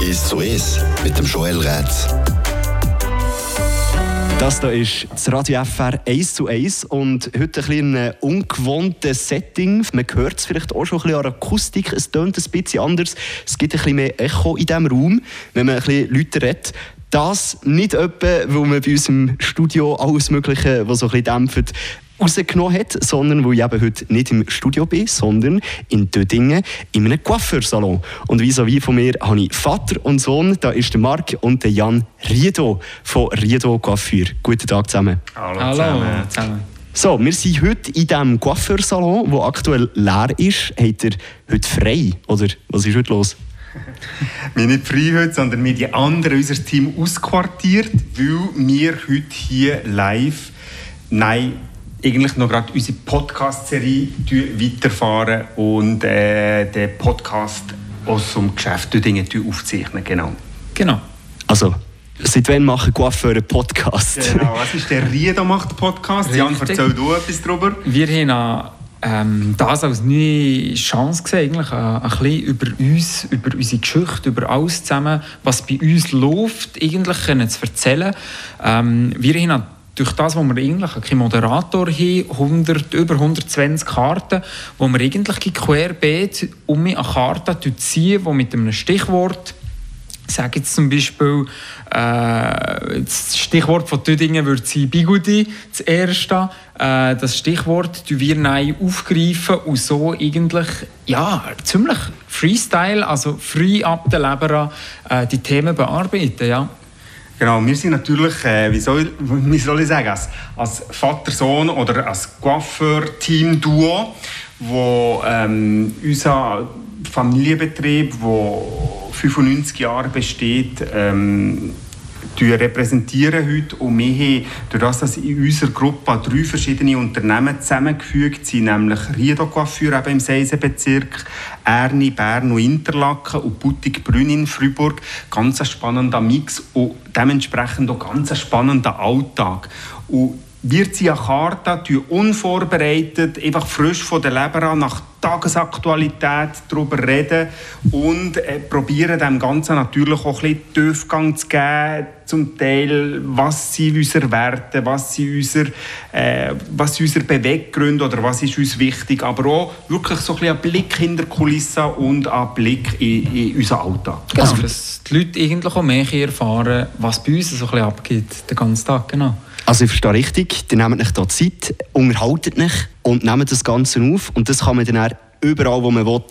Ist so ist mit dem Joel Rätz. Das hier ist das Radio FR 1 zu 1 und heute ein bisschen ungewohntes Setting. Man hört es vielleicht auch schon ein bisschen an Akustik, es tönt ein bisschen anders. Es gibt ein bisschen mehr Echo in diesem Raum, wenn man ein bisschen Leute redet. Das nicht etwa, weil man bei uns im Studio alles Mögliche, was so ein bisschen dämpft, rausgenommen hat, sondern weil ich eben heute nicht im Studio bin, sondern in Dödingen in einem Coiffeursalon. Und wie so wie von mir habe ich Vater und Sohn, da ist der Marc und der Jan Riedo von Riedo Coiffeur. Guten Tag zusammen. Hallo, Hallo zusammen. zusammen. So, wir sind heute in diesem Coiffeursalon, der aktuell leer ist. Habt ihr heute frei? Oder was ist heute los? Wir nicht frei heute, sondern wir die anderen unser Team ausquartiert, weil wir heute hier live, nein, eigentlich noch gerade unsere Podcast-Serie weiterfahren und äh, den Podcast aus dem Geschäft Dinge aufzeichnen. Genau. Genau. Also, seit wann machen Coiffeure einen Podcast? genau. Was ist der Riedo macht Podcast? Jan, Richtig. erzähl du etwas darüber. Wir haben ähm, das als neue Chance gesehen, eigentlich, äh, ein bisschen über uns, über unsere Geschichte, über alles zusammen, was bei uns läuft, eigentlich können zu erzählen. Ähm, wir haben durch das, wo wir eigentlich keinen Moderator haben, 100, über 120 Karten, wo wir eigentlich querbeet um eine Karte ziehen, die mit einem Stichwort ich sage jetzt zum Beispiel, äh, das Stichwort von Tüdingen würde sein Bigudi, das erste. Äh, das Stichwort tun wir neu aufgreifen und so eigentlich, ja, ziemlich Freestyle, also frei ab der Leber äh, die Themen bearbeiten, ja. Genau, wir sind natürlich, äh, wie, soll, wie soll ich sagen, als, als Vater-Sohn oder als Coiffeur-Team-Duo, wo ähm, unser Familienbetrieb, der 95 Jahre besteht, ähm, repräsentieren heute und wir haben, durch das, dass in unserer Gruppe drei verschiedene Unternehmen zusammengefügt sind, nämlich Riedo Coiffure im Seisenbezirk, Erni, Bern und Interlaken und Boutique Brünn in Freiburg. Ganz ein spannender Mix und dementsprechend auch ganz ein spannender Alltag. Und wir ziehen eine Karte, tun unvorbereitet, einfach frisch von der Leber an, nach Tagesaktualität darüber reden und äh, probieren dem Ganzen natürlich auch ein bisschen Tiefgang zu geben, zum Teil, was sind unsere Werte, was sind unsere, äh, was sind unsere Beweggründe oder was ist uns wichtig, aber auch wirklich so ein bisschen ein Blick hinter die Kulissen und ein Blick in, in unseren Alltag. Genau, dass die Leute eigentlich auch mehr erfahren, was bei uns so ein bisschen abgeht, den ganzen Tag, genau. Also ich verstehe richtig, ihr nehmt euch da Zeit, unterhaltet euch und nehmt das Ganze auf und das kann man dann überall, wo man will,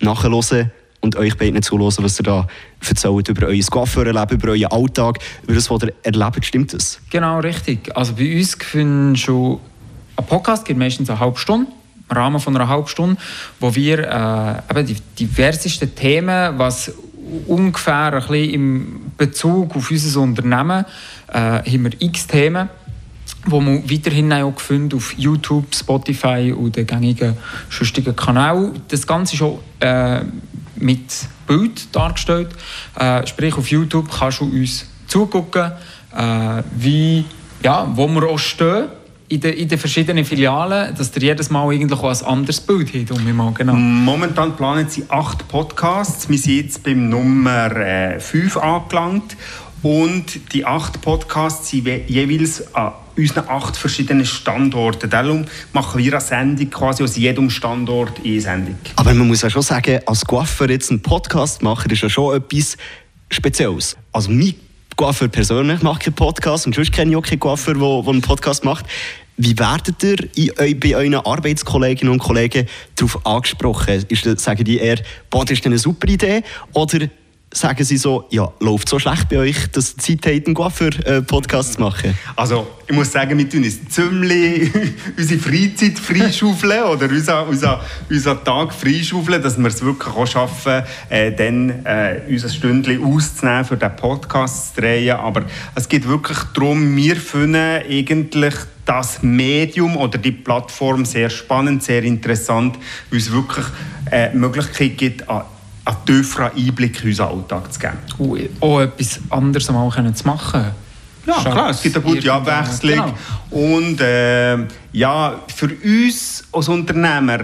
nachhören und euch beiden zuhören, was ihr da erzählt über euer Coiffeurleben, über euren Alltag, über das, was ihr erlebt. Stimmt das? Genau, richtig. Also bei uns finden schon ein Podcast geht meistens eine halbe Stunde, im Rahmen von einer halben Stunde, wo wir äh, eben die diversesten Themen, was ungefähr ein bisschen im Bezug auf unser Unternehmen, äh, haben wir x Themen, wo man weiterhin auch findet auf YouTube, Spotify und den gängigen sonstigen Kanälen. Das Ganze ist auch äh, mit Bild dargestellt. Äh, sprich, auf YouTube kannst du uns zugucken, äh, wie, ja, wo wir auch stehen in den, in den verschiedenen Filialen, dass ihr jedes Mal eigentlich auch ein anderes Bild habt. Um mal, genau. Momentan planen sie acht Podcasts. Wir sind jetzt beim Nummer äh, 5 angelangt. Und die acht Podcasts sind je- jeweils an unseren acht verschiedenen Standorten. Darum machen wir eine Sendung quasi aus jedem Standort eine Sendung. Aber man muss ja schon sagen, als Coiffeur jetzt einen Podcast machen, ist ja schon etwas Spezielles. Also mein Coiffeur persönlich macht keinen Podcast und sonst kenne ich auch keinen Coiffeur, der einen Podcast macht. Wie werdet ihr bei euren Arbeitskolleginnen und Kollegen darauf angesprochen? Ist, sagen die eher, boah, das ist eine super Idee? Oder sagen sie so, ja, läuft so schlecht bei euch, dass ihr Zeit habt, einen Coiffeur-Podcast zu machen? Also, ich muss sagen, wir tun uns ziemlich unsere Freizeit freischaufeln oder unseren unser, unser Tag freischaufeln, dass wir es wirklich auch schaffen, äh, dann äh, unser Stündchen auszunehmen, für den Podcast zu drehen. Aber es geht wirklich darum, wir finden eigentlich das Medium oder die Plattform sehr spannend, sehr interessant, weil es wirklich äh, die Möglichkeit gibt, an einen tieferen Einblick in unseren Alltag zu geben. Und auch etwas anderes mal können zu machen. Ja, Statt klar, es gibt eine gute Abwechslung. Genau. Und äh, ja, für uns als Unternehmer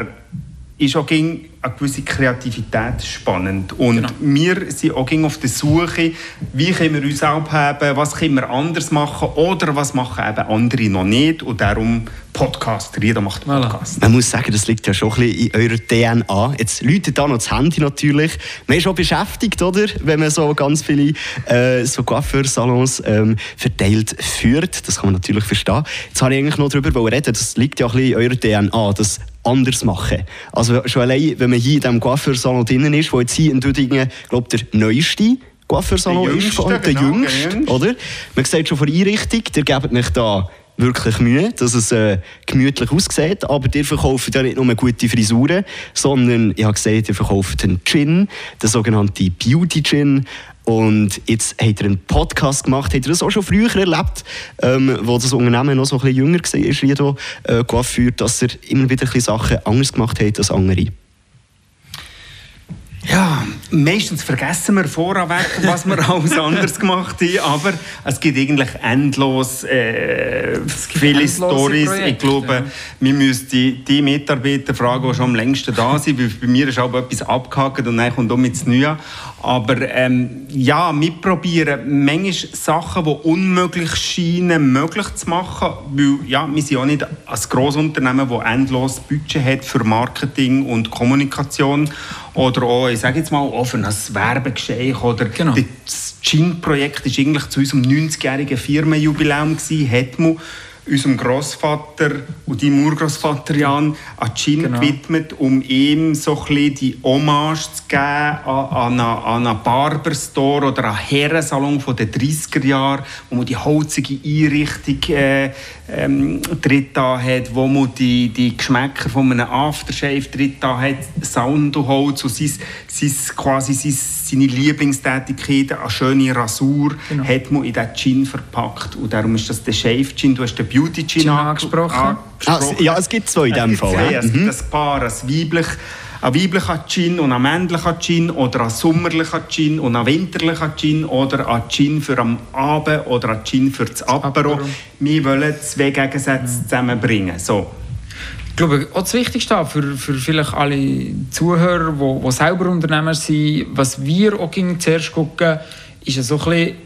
ist auch gegen eine gewisse Kreativität spannend. Und genau. wir sind auch auf der Suche, wie können wir uns abheben, was können wir anders machen oder was machen eben andere noch nicht. Und darum Podcast. Jeder macht Podcast. Man muss sagen, das liegt ja schon ein bisschen in eurer DNA. Jetzt läutet da noch das Handy natürlich. Man ist schon beschäftigt, oder? Wenn man so ganz viele äh, so Coiffeursalons ähm, verteilt führt. Das kann man natürlich verstehen. Jetzt habe ich eigentlich noch darüber reden, das liegt ja ein bisschen in eurer DNA, das anders machen. Also schon allein, wenn man hier in diesem Coiffeursalon drin ist, wo jetzt hier in Düdingen, glaube der neueste Coiffeursalon der ist, der genau, jüngste, oder? Man sieht schon von der Einrichtung, der gebt nicht da wirklich Mühe, dass es äh, gemütlich aussieht. Aber ihr verkauft ja nicht nur gute Frisuren, sondern ich habe gesehen, ihr verkauft einen Gin, den sogenannten Beauty Gin. Und jetzt hat er einen Podcast gemacht. Hat er das auch schon früher erlebt, ähm, wo das Unternehmen noch so ein bisschen jünger war, hier, äh, Coiffeur, dass er immer wieder ein bisschen Sachen anders gemacht hat als andere? Ja, meistens vergessen wir vorweg, was wir alles anders gemacht haben, aber es gibt eigentlich endlos äh, viele Stories. Ich glaube, ja. wir müssten die Mitarbeiter fragen, die schon am längsten da sind, weil bei mir ist auch etwas abgehakt und dann kommt um ins Neue. Aber ähm, ja, wir probieren manchmal Sachen, die unmöglich scheinen, möglich zu machen, weil ja, wir sind auch nicht ein Grossunternehmen, das endlos Budget hat für Marketing und Kommunikation oder auch, ich sage jetzt mal, ein Werbegeschenk oder genau. das Gin-Projekt war eigentlich zu unserem 90-jährigen Firmenjubiläum gewesen, hat man unserem Großvater und deinem Urgroßvater Jan an Gin genau. gewidmet, um ihm so ein die Hommage zu geben an, an, einen Barberstore oder einen Herrensalon von den 30er Jahren, wo man die holzige Einrichtung äh, ähm, drin hat, wo man die, die Geschmäcker von einem Aftershave drin hat, Soundholz und sein, sein, quasi sein, seine Lieblingstätigkeit, eine schöne Rasur, genau. hat man in diesen Gin verpackt. Und darum ist das der Shave Gin, du hast den Beauty Gin, Gin angesprochen. angesprochen. Ah, ja, es gibt zwei in diesem Fall. Zwei. Es gibt mhm. ein Paar, ein weiblich ein weiblicher Gin und ein männlicher Gin oder ein sommerlicher Gin und ein winterlicher Gin oder ein Gin für am Abend oder ein Gin für das Apero. Wir wollen zwei Gegensätze zusammenbringen. So. Ich glaube, auch das Wichtigste für, für vielleicht alle Zuhörer, die, die selber Unternehmer sind, was wir auch zuerst gucken, ist so ein bisschen,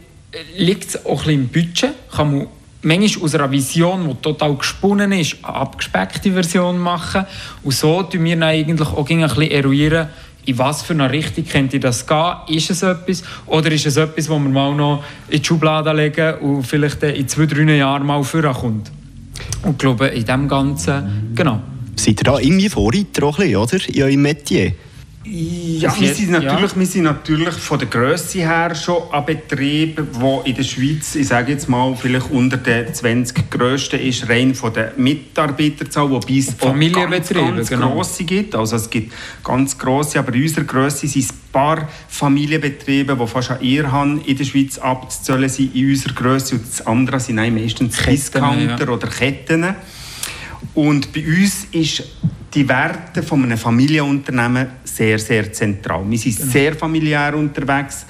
liegt es auch ein bisschen im Budget? Kann man manchmal aus einer Vision, die total gesponnen ist, eine abgespeckte Version machen. Und so tun wir dann eigentlich auch ein bisschen eruieren, in was für eine Richtung könnte das gehen? Ist es etwas? Oder ist es etwas, das wir mal noch in die Schublade legen und vielleicht in zwei, drei Jahren mal vorkommt? Und ich glaube, in dem Ganzen, genau. Seid ihr da irgendwie Vorreiter, oder? In eurem Metier? Ja, wir sind, natürlich, ja. wir sind natürlich von der Größe her schon ein Betrieb, der in der Schweiz, ich sage jetzt mal, vielleicht unter den 20 grössten ist, rein von der Mitarbeiterzahl, wobei es auch ganz, ganz genau. grosse gibt. Also es gibt ganz grosse, aber in unserer Größe sind es ein paar Familienbetriebe, die fast an ihr haben, in der Schweiz abzuzahlen sind, in unserer Größe. Und das andere sind meistens Ketten, Discounter ja. oder Ketten. Und bei uns ist die Werte von einem Familienunternehmen sehr, sehr zentral. Wir sind genau. sehr familiär unterwegs,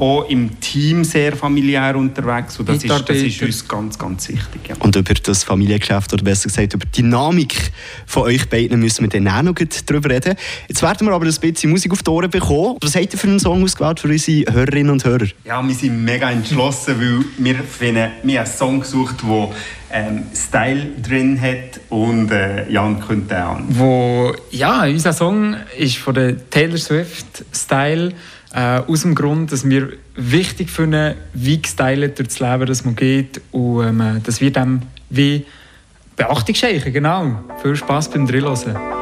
auch im Team sehr familiär unterwegs und das, ist, das ist uns ganz, ganz wichtig. Ja. Und über das Familiengeschäft, oder besser gesagt über die Dynamik von euch beiden müssen wir dann auch noch drüber reden. Jetzt werden wir aber ein bisschen Musik auf die Ohren bekommen. Was habt ihr für einen Song ausgewählt für unsere Hörerinnen und Hörer? Ja, wir sind mega entschlossen, weil wir, finden, wir haben einen Song gesucht, der ähm, Style drin hat und äh, Jan könnte an. Wo, ja, unser Song ist von der Taylor Swift Style äh, aus dem Grund, dass wir wichtig finden, wie gestylt durch das Leben das man geht und ähm, dass wir dem wie Beachtung schenken. Genau. Viel Spaß beim Drillhören.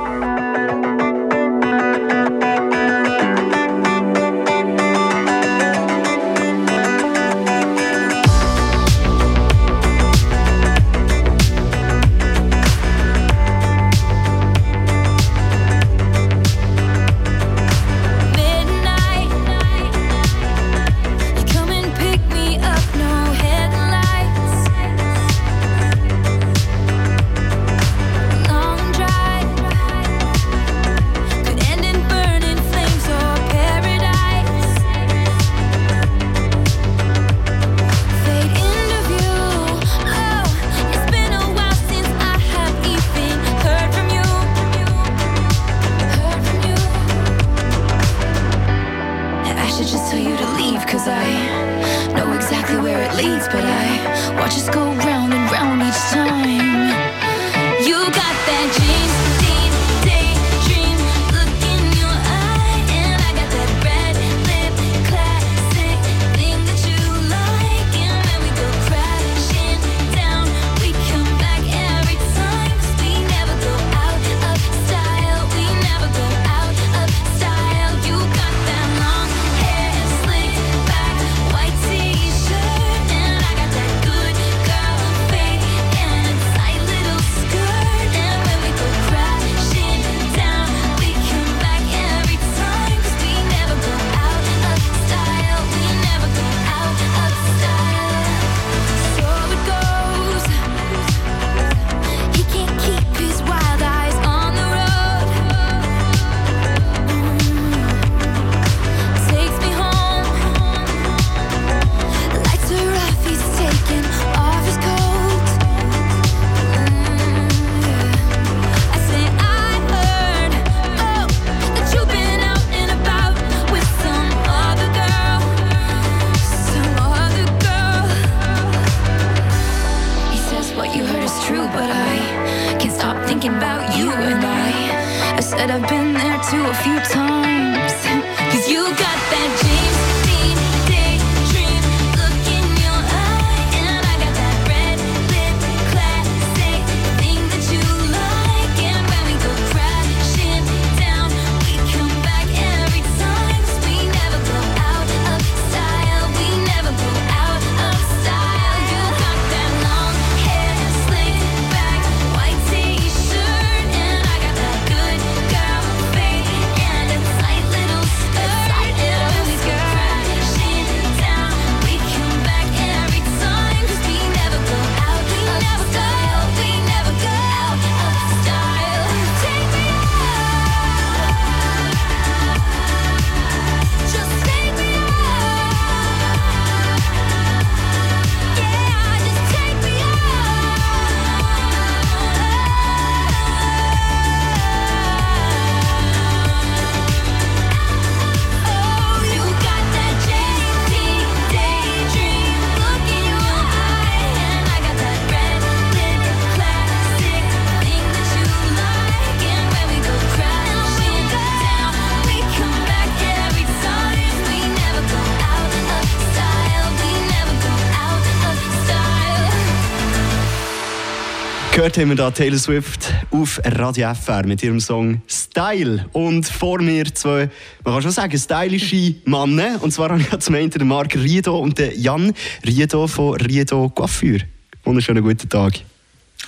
Gehört haben wir da Taylor Swift auf Radio FR mit ihrem Song Style. Und vor mir zwei, man kann schon sagen, stylische Männer. Und zwar habe ich zum einen den Marc Riedo und den Jan Riedo von Riedo Coiffure. Wunderschönen guten Tag.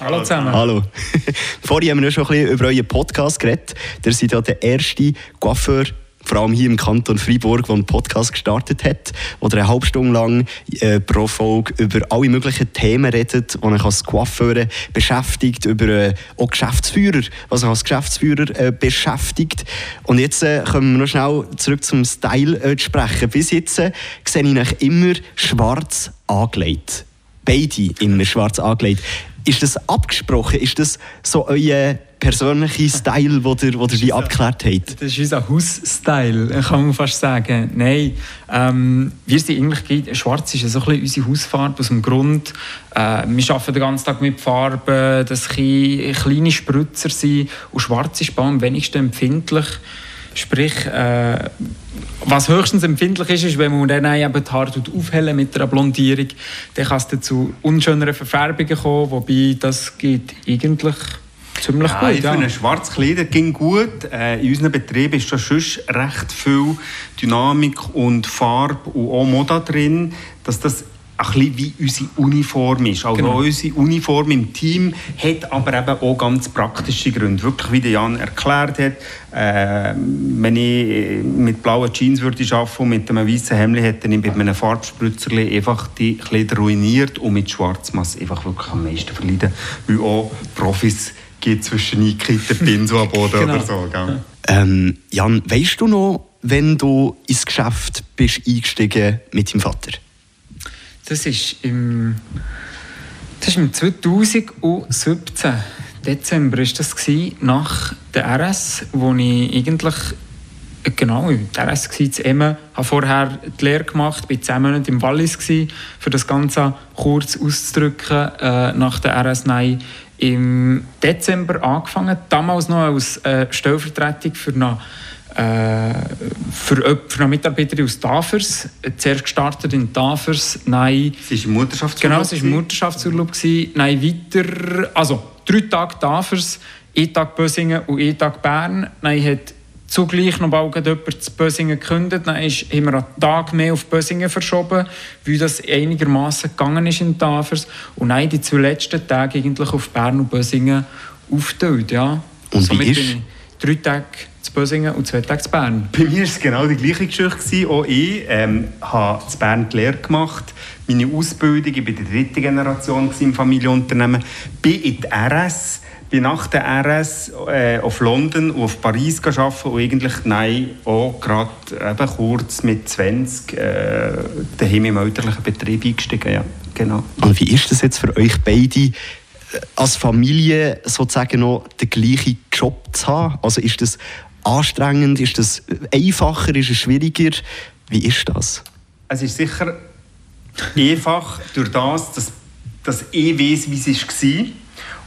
Hallo zusammen. Hallo. Vorhin haben wir schon ein bisschen über euren Podcast geredet. Ihr seid ja der erste Coiffeur, vor allem hier im Kanton Freiburg, der einen Podcast gestartet hat, wo ihr eine halbe Stunde lang äh, pro Folge über alle möglichen Themen redet, die euch als Coiffeur beschäftigt, über äh, auch Geschäftsführer, was euch als Geschäftsführer äh, beschäftigt. Und jetzt äh, kommen wir noch schnell zurück zum Style äh, zu sprechen. Bis jetzt äh, sehe ich euch immer schwarz angelegt. Beide immer schwarz angelegt. Ist das abgesprochen? Ist das so euer persönlicher Style, den ihr, wo ihr abgeklärt habt? Das ist unser Hausstyle, kann man fast sagen. Nein, ähm, wir sind eigentlich, schwarz ist so ein bisschen unsere Hausfarbe aus dem Grund, äh, wir arbeiten den ganzen Tag mit Farben, dass kleine Spritzer sind und schwarz ist am wenigsten empfindlich. Sprich, äh, was höchstens empfindlich ist, ist, wenn man dann eben die Haare aufhellen mit einer Blondierung, dann kann es zu unschöneren Verfärbungen kommen, wobei das geht eigentlich ziemlich Ja, gut. ich finde, schwarzes Kleider ging gut. Äh, in unseren Betrieben ist sonst recht viel Dynamik und Farbe und auch Moda drin, dass das ein bisschen wie unsere Uniform ist. Also Genau. unsere Uniform im Team hat aber eben auch ganz praktische Gründe. Wirklich, wie der Jan erklärt hat, äh, wenn ich mit blauen Jeans würde arbeiten und mit einem weißen Hemd, hätte ich mit einem Farbspritzer einfach die Kleider ruiniert und mit schwarz muss ich einfach wirklich am meisten verleiden. Weil auch Profis geht zwischen eingekreisten Pinsel am Boden Genau. oder so. Gell? Ähm, Jan, weißt du noch, wenn du ins Geschäft bist eingestiegen mit deinem Vater? Das ist im, das ist im 2017. Dezember ist das gewesen, nach der RS, wo ich eigentlich Genau, ich war RS in Emmen, habe vorher die Lehre gemacht, war zehn Monate im Wallis, gewesen, für das Ganze kurz auszudrücken, äh, nach der RS 9 im Dezember angefangen, damals noch als äh, Stellvertretung für eine, äh, für, für eine Mitarbeiterin aus Tafers. Zuerst gestartet in Tafers, nein... Sie war im Mutterschaftsurlaub? Genau, sie war im Mutterschaftsurlaub. Nein, weiter... Also, drei Tage Tafers, ein Tag Bösingen und ein Tag Bern. Nein, hat zugleich noch bald jemand zu Bösingen gekündigt. Dann ist, haben wir einen Tag mehr auf Bösingen verschoben, weil das einigermaßen gegangen ist in Tafers. Und nein, die zwei letzten Tage eigentlich auf Bern und Bösingen aufgeteilt. Ja. Und Somit wie ist? bin ich drei Tage zu Bösingen und zwei Tage zu Bern. Bei mir war es genau die gleiche Geschichte. Auch ich ähm, habe zu Bern die Lehre gemacht. Meine Ausbildung, ich war die dritte Generation im Familienunternehmen, bin in die RS bin nach der RS äh, auf London und auf Paris gearbeitet und eigentlich nein, auch gerade eben kurz mit 20 äh, daheim im elterlichen Betrieb eingestiegen. Ja, genau. Und wie ist das jetzt für euch beide, äh, als Familie sozusagen noch den gleichen Job zu haben? Also ist das anstrengend, ist das einfacher, ist es schwieriger? Wie ist das? Es ist sicher einfach durch das, dass, dass ich weiß, wie es war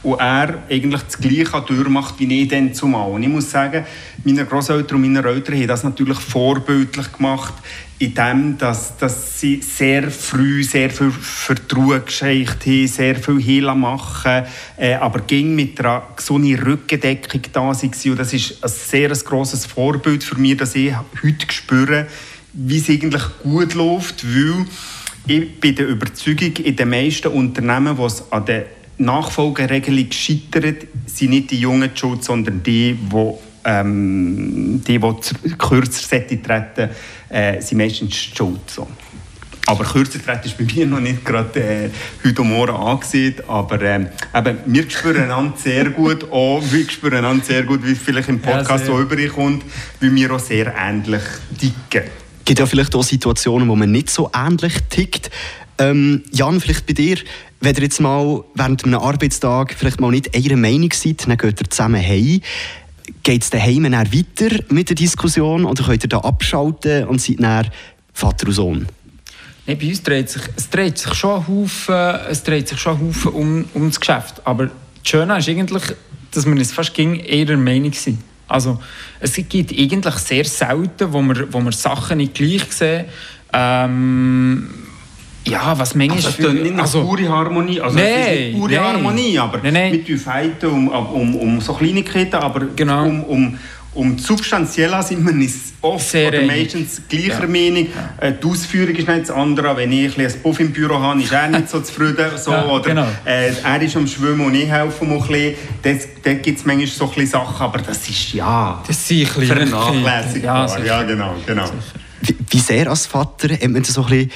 und er eigentlich das Gleiche durchmacht wie ich dann zumal. Und ich muss sagen, meine Großeltern und meine Eltern haben das natürlich vorbildlich gemacht, indem dass, dass sie sehr früh sehr viel Vertrug gescheicht haben, sehr viel Heila machen, äh, aber ging mit einer gesunden Rückendeckung da waren. Und das ist ein sehr grosses Vorbild für mich, dass ich heute spüre, wie es eigentlich gut läuft, weil ich bin der Überzeugung, in den meisten Unternehmen, wo es an der Nachfolgeregelung scheitert, sind nicht die Jungen die schuld, sondern die, die ähm, die, die kürzer treten äh, sind meistens schuld. So. Aber kürzer treten ist bei mir noch nicht gerade äh, heute morgen angesehen. Aber ähm, eben, wir spüren einander sehr gut auch, wir spüren einander sehr gut, wie es vielleicht im Podcast ja, so überkommt, weil wir auch sehr ähnlich ticken. Es gibt ja vielleicht auch Situationen, wo man nicht so ähnlich tickt. Ähm, Jan, vielleicht bei dir, wenn ihr jetzt mal während einem Arbeitstag vielleicht mal nicht einer Meinung seid, dann geht ihr zusammen heim. Geht es daheim dann weiter mit der Diskussion oder könnt ihr da abschalten und seid dann Vater und Sohn? Nee, bei uns dreht sich, es dreht sich schon ein Haufen, es dreht sich schon Haufen um, um das Geschäft. Aber das Schöne ist eigentlich, dass wir uns fast gegen ihrer Meinung sind. Also, es gibt eigentlich sehr selten, wo wir, wo wir Sachen nicht gleich sehen. Ähm, ja, was manchmal... Also, es ist nicht also, pure Harmonie. Also, nee, es ist nicht pure nee. Harmonie, aber nee, nee. wir fighten um, um, um so Kleinigkeiten, aber genau. um, um, um Substanziella sind wir nicht oft Sehr oder meistens gleicher ja. Meinung. Ja. Äh, die Ausführung ist nicht das andere. Wenn ich ein Puff im Büro habe, ist er nicht so zufrieden. So, ja, oder, genau. äh, er ist am Schwimmen und ich helfe ihm ein bisschen. Da gibt es manchmal so ein Sachen, aber das ist ja das sind vernachlässigbar. Ja, ja, genau. genau. Wie, wie sehr als Vater hat man so ein bisschen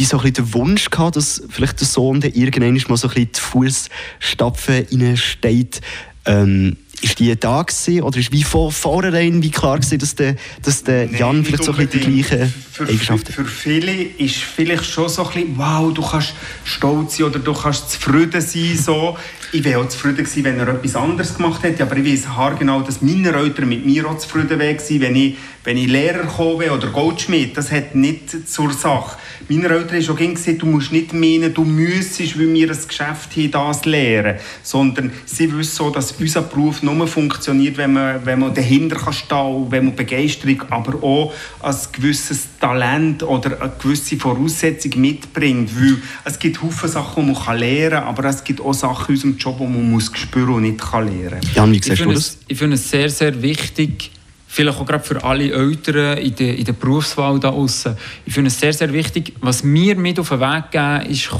wie so ein der Wunsch gehabt, dass vielleicht der Sohn der irgendwann mal so ein bisschen die Fußstapfen steht. Ähm, ist die da gewesen, oder ist wie von vornherein wie klar gewesen, dass der, dass der nee, Jan vielleicht so ein bisschen die gleichen für, Eigenschaften Für, für viele ist vielleicht schon so ein bisschen, wow, du kannst stolz sein oder du kannst zufrieden sein. So. Ich wäre auch zufrieden gewesen, wenn er etwas anderes gemacht hätte, aber ich weiß haargenau, dass meine Eltern mit mir auch zufrieden wären, wenn ich, wenn ich Lehrer gekommen oder Goldschmied. Das hat nicht zur Sache. Meine Eltern haben schon gesagt, du musst nicht meinen, du müsstest, weil wir ein Geschäft haben, das lehren. Sondern sie wissen so, dass unser Beruf nur funktioniert, wenn man, wenn man dahinter kann stehen wenn man Begeisterung, aber auch ein gewisses Talent oder eine gewisse Voraussetzung mitbringt. Weil es gibt viele Sachen, die man lernen kann, aber es gibt auch Sachen in unserem Job, die man muss spüren und nicht kann lernen kann. Jan, wie siehst du das? Ich finde es sehr, sehr wichtig, vielleicht auch gerade für alle Eltern in der, in der Berufswahl da außen. Ich finde es sehr, sehr wichtig, was mir mit auf den Weg gegeben ist.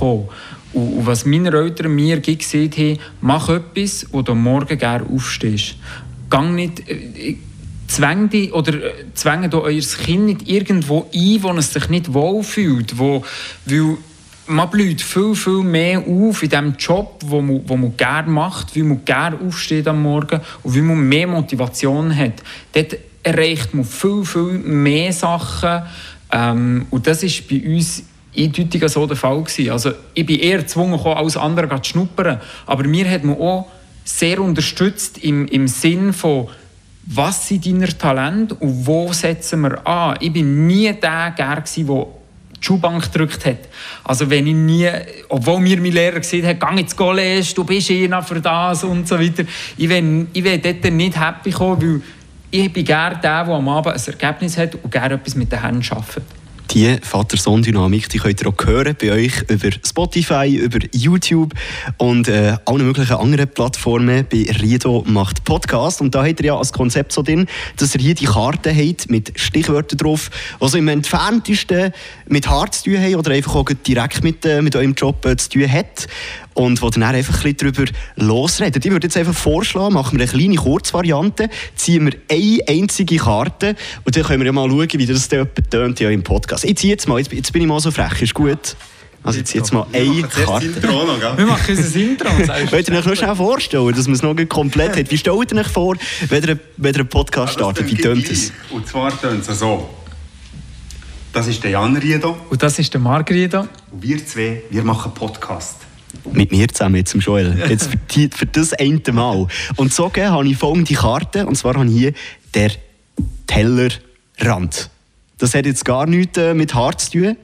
Und, und was meine Eltern mir gesagt haben, mach etwas, wo du morgen gerne aufstehst. Gang nicht, äh, zwäng dich oder äh, zwänge euer Kind nicht irgendwo ein, wo es sich nicht wohlfühlt, wo, weil man blüht viel, viel mehr auf in dem Job, wo man, wo man gerne macht, wie man gerne aufsteht am Morgen und wie man mehr Motivation hat. Dort erreicht man viel, viel mehr Sachen ähm, und das ist bei uns eindeutig so der Fall gewesen. Also ich bin eher gezwungen, als andere zu schnuppern, aber mir hat man auch sehr unterstützt im, im Sinn von was sind deine Talente und wo setzen wir an. Ich bin nie der der die Schuhbank gedrückt hat. Also wenn ich nie, obwohl mir mein Lehrer gesagt hat, geh ins College, du bist einer für das und so weiter. Ich will, ich will dort nicht happy kommen, weil ich bin gerne der, der am Abend ein Ergebnis hat und gerne etwas mit den Händen arbeitet. Die Vater-Sohn-Dynamik, die könnt ihr auch hören bei euch über Spotify, über YouTube und äh, allen möglichen anderen Plattformen. Bei Riedo macht Podcast und da habt ihr ja als Konzept so drin, dass ihr hier die Karten habt mit Stichwörtern drauf, die so im entferntesten mit Hart zu tun haben oder einfach auch direkt mit, äh, mit eurem Job äh, zu tun hat und wo dann einfach ein bisschen darüber losreden. Ich würde jetzt einfach vorschlagen, machen wir eine kleine Kurzvariante, ziehen wir eine einzige Karte und dann können wir ja mal schauen, wie das dann tönt ja im Podcast. Ich ziehe jetzt mal, jetzt, jetzt bin ich mal so frech, ist gut? Also ich ziehe jetzt mal eine Karte. Wir machen unser Intro. Wollt ihr euch noch schnell vorstellen, dass man es noch nicht komplett hat? Wie stellt ihr euch vor, wenn ihr, wenn ihr einen Podcast startet? Wie tönt es? Und zwar tönt es so. Das ist der Jan Riedo. Und das ist der Marc Riedo. Und wir zwei, wir machen Podcast. Mit mir zusammen, jetzt im Joel. Jetzt für, die, für das eine Mal. Und so habe ich folgende Karte, und zwar habe ich hier der Tellerrand. Das hat jetzt gar nichts äh, mit Hart zu tun.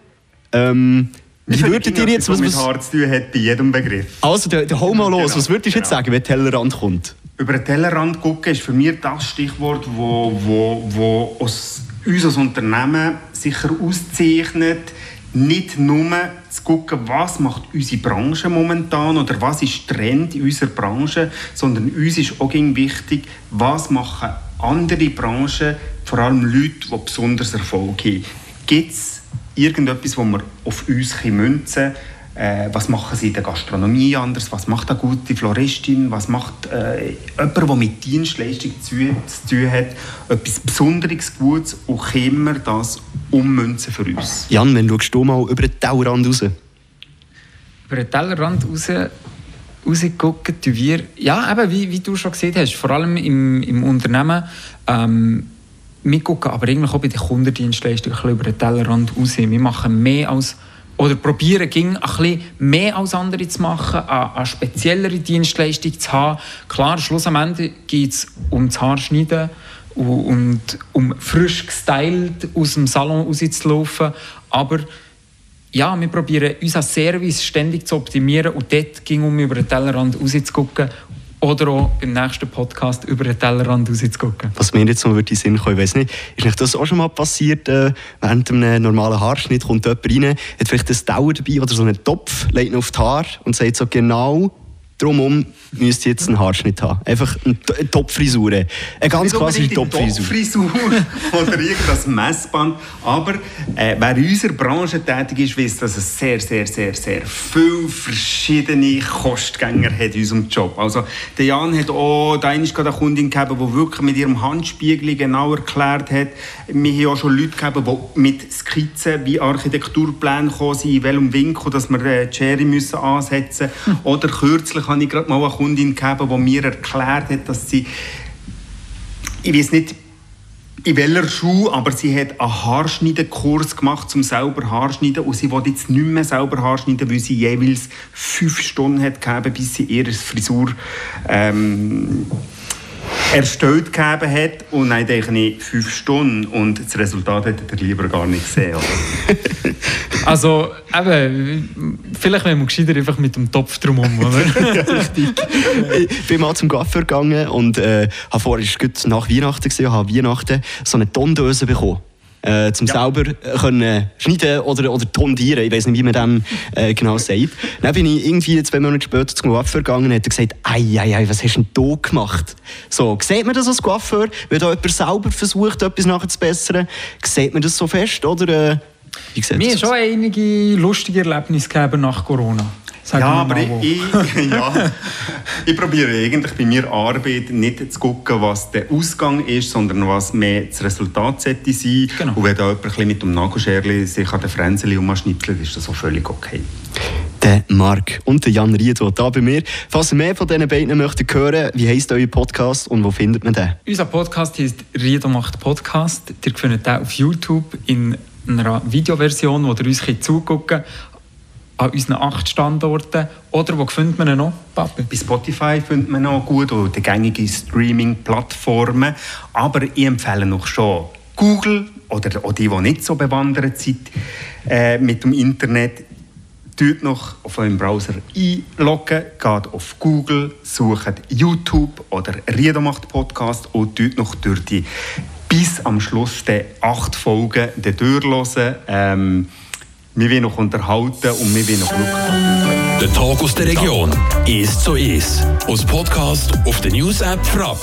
Ähm, wie würdet ihr jetzt... Was, was mit Hart zu tun hat bei jedem Begriff. Also, der, hol mal los. Genau. Was würdest du jetzt genau. sagen, wenn Tellerrand kommt? Über den Tellerrand gucken ist für mich das Stichwort, wo, wo, wo uns als Unternehmen sicher auszeichnet, nicht nur zu schauen, was macht unsere Branche momentan oder was ist Trend in unserer Branche, sondern uns ist auch wichtig, was machen andere Branchen, vor allem Leute, die besonders Erfolg haben. Gibt es irgendetwas, wo wir auf uns münzen können? Äh, was machen sie in der Gastronomie anders? Was macht eine gute Floristin? Was macht äh, jemand, der mit Dienstleistung zu, zu tun hat? Etwas Besonderes, Gutes und können wir das ummünzen für uns? Jan, wenn schaust du mal über den Tellerrand raus? Über den Tellerrand raus rausgucken, wir, ja, eben, wie, wie du schon gesehen hast, vor allem im, im Unternehmen, ähm, wir gucken aber eigentlich auch bei den Kundendienstleistungen über den Tellerrand raus. Wir machen mehr als oder probieren ging ein bisschen mehr als andere zu machen, eine, speziellere Dienstleistung zu haben. Klar, schlussendlich geht es um das Haarschneiden und um frisch gestylt aus dem Salon rauszulaufen, aber ja, wir probieren unseren Service ständig zu optimieren und dort ging um über den Tellerrand rauszugucken oder auch im nächsten Podcast über den Tellerrand rauszugucken. Was mir jetzt noch in den Sinn kommt, ich weiß nicht, ist euch das auch schon mal passiert, äh, während einem normalen Haarschnitt kommt jemand rein, hat vielleicht ein Dauer dabei oder so einen Topf, legt ihn auf die Haare und sagt so genau, Drumherum müsst ihr jetzt einen Haarschnitt haben. Einfach eine Topfrisur. Eine ganz klassische Topfrisur. Topfrisur oder irgendein Messband. Aber äh, wer in unserer Branche tätig ist, weiß, dass es sehr, sehr, sehr, sehr viele verschiedene Kostgänger hat in unserem Job. Also, der Jan hat auch da eine Kundin gehabt, die wirklich mit ihrem Handspiegel genau erklärt hat. Wir haben auch schon Leute gehabt, die mit Skizzen wie Architekturpläne gekommen sind, in welchem Winkel dass wir äh, die Schere müssen ansetzen müssen. Oder kürzlich habe ich gerade mal eine Kundin gegeben, die mir erklärt hat, dass sie, ich weiß nicht, in welcher Schule, aber sie hat einen Haarschneidenkurs gemacht, zum selber Haarschneiden. Und sie wollte jetzt nicht mehr selber Haarschneiden, weil sie jeweils fünf Stunden hat gegeben, bis sie ihre Frisur ähm, erstellt gegeben hat und dann denke ich fünf Stunden und das Resultat hätte er lieber gar nicht gesehen. also eben, vielleicht wäre man gescheiter einfach mit dem Topf drumherum, oder? ja, richtig. Ich bin mal zum Gaffer gegangen und äh, habe vorher, nach Weihnachten gesehen, habe Weihnachten so eine Tondöse bekommen äh, zum ja. selber äh, können schneiden oder, oder tondieren. Ich weiß nicht, wie man dem äh, genau sagt. Dann bin ich irgendwie zwei Monate später zum Coiffeur gegangen und hat gesagt, ei, ei, ei, was hast du denn da gemacht? So, sieht man das als Coiffeur? Wenn da jemand selber versucht, etwas nachher zu bessern, sieht man das so fest? Oder, äh, wie Mir haben schon einige lustige Erlebnisse gegeben nach Corona. Sag ja, aber ich, ich, ja, ich probiere eigentlich bei mir Arbeit nicht zu gucken, was der Ausgang ist, sondern was mehr das Resultat sollte sein. Genau. Und wenn da jemand mit dem Nagelscherli sich an den Fränzeli umschnitzelt, ist das auch völlig okay. Der Marc und der Jan Riedo hier bei mir. Falls ihr mehr von diesen beiden möchtet hören, wie heisst euer Podcast und wo findet man den? Unser Podcast heisst Riedo macht Podcast. Ihr findet den auf YouTube in einer Videoversion, wo ihr uns zugucken könnt an unseren acht Standorten. Oder wo findet man ihn noch, Papi? Bei Spotify findet man noch gut oder die gängigen Streaming-Plattformen. Aber ich empfehle noch schon Google oder auch die, die nicht so bewandert sind äh, mit dem Internet. Tut noch auf eurem Browser einloggen, geht auf Google, sucht YouTube oder Riedomacht Podcast und tut noch durch die bis am Schluss die acht Folgen durchhören. Ähm, wir wollen noch unterhalten und wir wollen noch Glück haben. Der Tag aus der Region. Ist so ist. Aus Podcast auf der News App Frapp.